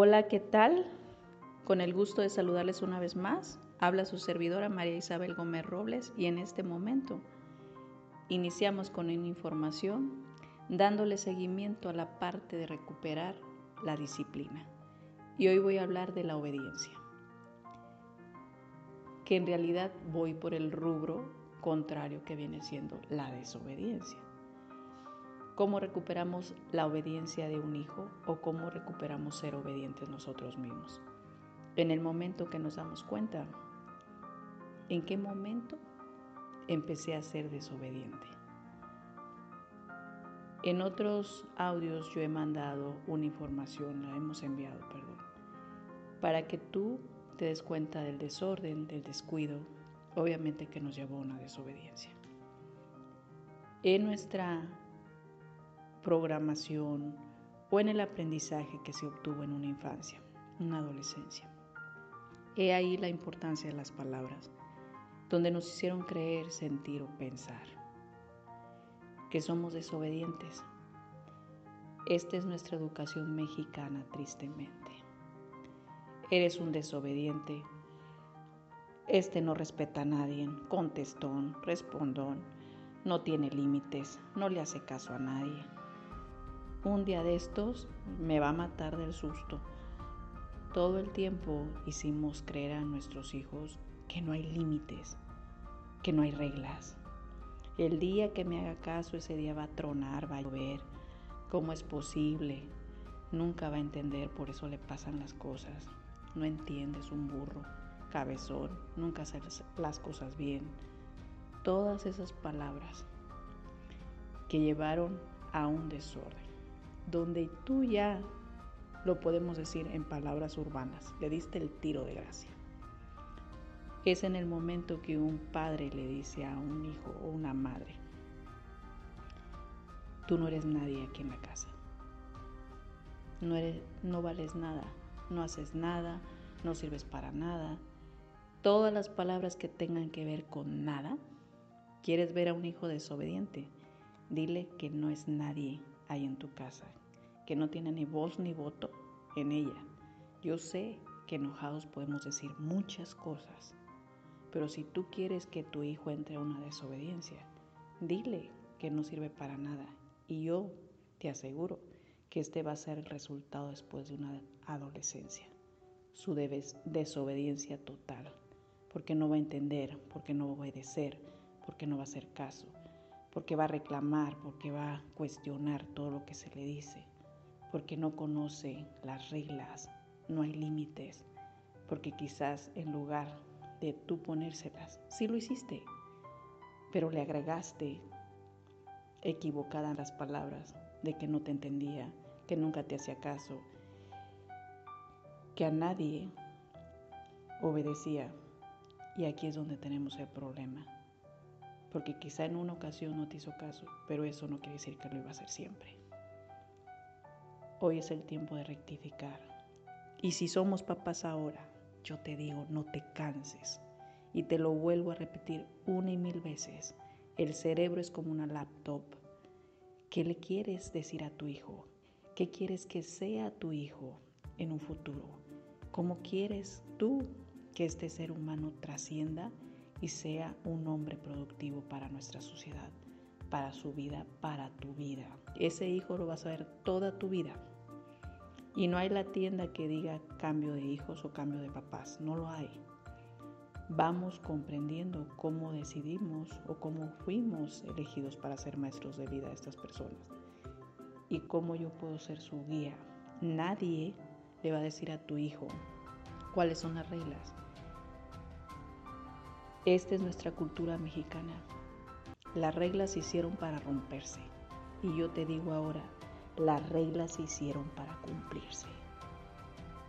Hola, ¿qué tal? Con el gusto de saludarles una vez más, habla su servidora María Isabel Gómez Robles y en este momento iniciamos con una información dándole seguimiento a la parte de recuperar la disciplina. Y hoy voy a hablar de la obediencia, que en realidad voy por el rubro contrario que viene siendo la desobediencia cómo recuperamos la obediencia de un hijo o cómo recuperamos ser obedientes nosotros mismos. En el momento que nos damos cuenta, ¿en qué momento empecé a ser desobediente? En otros audios yo he mandado una información, la hemos enviado, perdón, para que tú te des cuenta del desorden, del descuido, obviamente que nos llevó a una desobediencia. En nuestra programación o en el aprendizaje que se obtuvo en una infancia, una adolescencia. He ahí la importancia de las palabras, donde nos hicieron creer, sentir o pensar que somos desobedientes. Esta es nuestra educación mexicana, tristemente. Eres un desobediente. Este no respeta a nadie, contestón, respondón, no tiene límites, no le hace caso a nadie un día de estos me va a matar del susto. Todo el tiempo hicimos creer a nuestros hijos que no hay límites, que no hay reglas. El día que me haga caso, ese día va a tronar, va a llover. ¿Cómo es posible? Nunca va a entender, por eso le pasan las cosas. No entiendes un burro, cabezón, nunca hace las cosas bien. Todas esas palabras que llevaron a un desorden donde tú ya lo podemos decir en palabras urbanas, le diste el tiro de gracia. Es en el momento que un padre le dice a un hijo o una madre, tú no eres nadie aquí en la casa, no, eres, no vales nada, no haces nada, no sirves para nada. Todas las palabras que tengan que ver con nada, ¿quieres ver a un hijo desobediente? Dile que no es nadie ahí en tu casa, que no tiene ni voz ni voto en ella. Yo sé que enojados podemos decir muchas cosas, pero si tú quieres que tu hijo entre a una desobediencia, dile que no sirve para nada. Y yo te aseguro que este va a ser el resultado después de una adolescencia, su desobediencia total, porque no va a entender, porque no va a obedecer, porque no va a hacer caso, porque va a reclamar, porque va a cuestionar todo lo que se le dice porque no conoce las reglas, no hay límites, porque quizás en lugar de tú ponérselas, sí lo hiciste, pero le agregaste equivocadas las palabras de que no te entendía, que nunca te hacía caso, que a nadie obedecía. Y aquí es donde tenemos el problema. Porque quizá en una ocasión no te hizo caso, pero eso no quiere decir que lo iba a hacer siempre. Hoy es el tiempo de rectificar. Y si somos papás ahora, yo te digo, no te canses. Y te lo vuelvo a repetir una y mil veces. El cerebro es como una laptop. ¿Qué le quieres decir a tu hijo? ¿Qué quieres que sea tu hijo en un futuro? ¿Cómo quieres tú que este ser humano trascienda y sea un hombre productivo para nuestra sociedad? para su vida, para tu vida. Ese hijo lo vas a ver toda tu vida. Y no hay la tienda que diga cambio de hijos o cambio de papás, no lo hay. Vamos comprendiendo cómo decidimos o cómo fuimos elegidos para ser maestros de vida de estas personas y cómo yo puedo ser su guía. Nadie le va a decir a tu hijo cuáles son las reglas. Esta es nuestra cultura mexicana las reglas se hicieron para romperse. Y yo te digo ahora, las reglas se hicieron para cumplirse.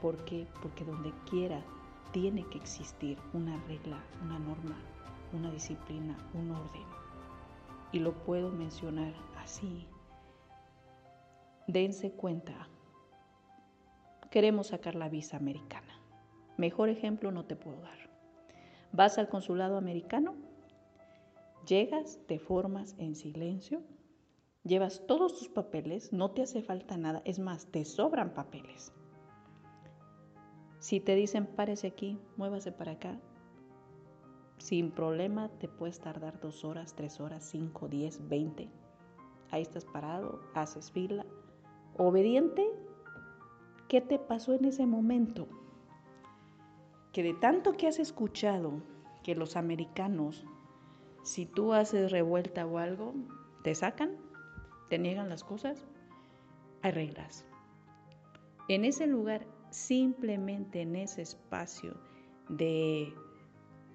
¿Por qué? Porque donde quiera tiene que existir una regla, una norma, una disciplina, un orden. Y lo puedo mencionar así. Dense cuenta. Queremos sacar la visa americana. Mejor ejemplo no te puedo dar. Vas al consulado americano, llegas, te formas en silencio, llevas todos tus papeles, no te hace falta nada, es más, te sobran papeles. Si te dicen párese aquí, muévase para acá, sin problema te puedes tardar dos horas, tres horas, cinco, diez, veinte. Ahí estás parado, haces fila. Obediente, ¿qué te pasó en ese momento? Que de tanto que has escuchado que los americanos, si tú haces revuelta o algo, te sacan, te niegan las cosas, hay reglas. En ese lugar simplemente en ese espacio de,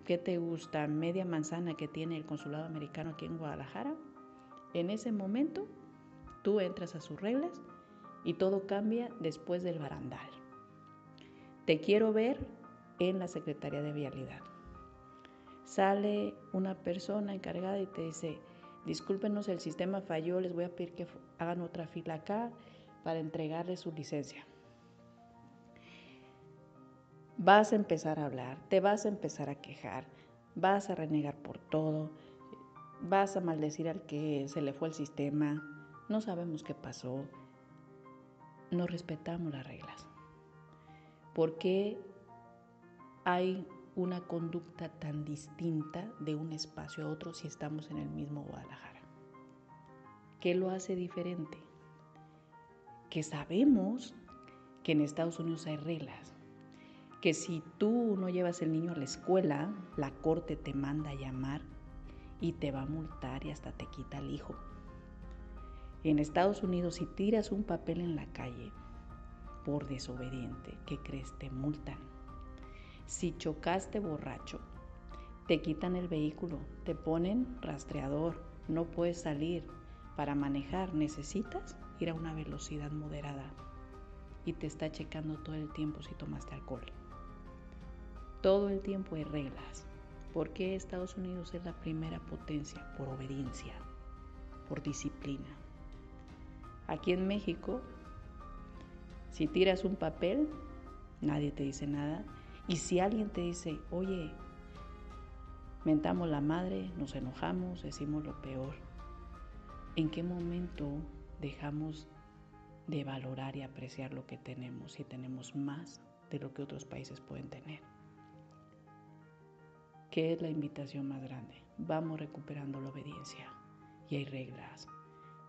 ¿qué te gusta? Media manzana que tiene el consulado americano aquí en Guadalajara, en ese momento tú entras a sus reglas y todo cambia después del barandal. Te quiero ver en la Secretaría de Vialidad. Sale una persona encargada y te dice, discúlpenos, el sistema falló, les voy a pedir que hagan otra fila acá para entregarle su licencia vas a empezar a hablar, te vas a empezar a quejar, vas a renegar por todo, vas a maldecir al que se le fue el sistema, no sabemos qué pasó, no respetamos las reglas. ¿Por qué hay una conducta tan distinta de un espacio a otro si estamos en el mismo Guadalajara? ¿Qué lo hace diferente? Que sabemos que en Estados Unidos hay reglas, que si tú no llevas el niño a la escuela, la corte te manda a llamar y te va a multar y hasta te quita el hijo. En Estados Unidos, si tiras un papel en la calle por desobediente, ¿qué crees? Te multan. Si chocaste borracho, te quitan el vehículo, te ponen rastreador, no puedes salir. Para manejar necesitas ir a una velocidad moderada y te está checando todo el tiempo si tomaste alcohol. Todo el tiempo hay reglas. ¿Por qué Estados Unidos es la primera potencia? Por obediencia, por disciplina. Aquí en México, si tiras un papel, nadie te dice nada. Y si alguien te dice, oye, mentamos la madre, nos enojamos, decimos lo peor, ¿en qué momento dejamos de valorar y apreciar lo que tenemos si tenemos más de lo que otros países pueden tener? ¿Qué es la invitación más grande? Vamos recuperando la obediencia y hay reglas.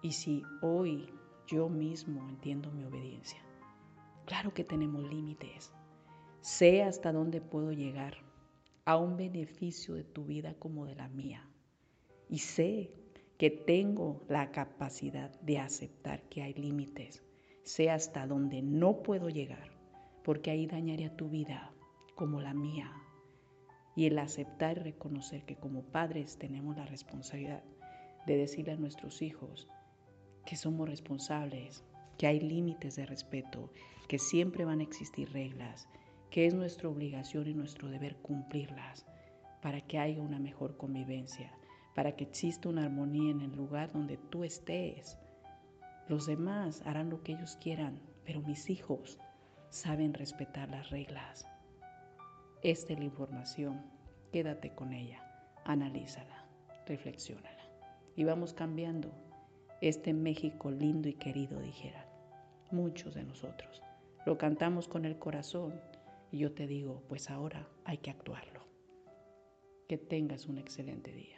Y si hoy yo mismo entiendo mi obediencia, claro que tenemos límites. Sé hasta dónde puedo llegar a un beneficio de tu vida como de la mía. Y sé que tengo la capacidad de aceptar que hay límites. Sé hasta dónde no puedo llegar, porque ahí dañaría tu vida como la mía y el aceptar y reconocer que como padres tenemos la responsabilidad de decirle a nuestros hijos que somos responsables, que hay límites de respeto, que siempre van a existir reglas, que es nuestra obligación y nuestro deber cumplirlas para que haya una mejor convivencia, para que exista una armonía en el lugar donde tú estés. Los demás harán lo que ellos quieran, pero mis hijos saben respetar las reglas. Esta es la información. Quédate con ella, analízala, reflexiónala. Y vamos cambiando este México lindo y querido, dijeran muchos de nosotros. Lo cantamos con el corazón y yo te digo, pues ahora hay que actuarlo. Que tengas un excelente día.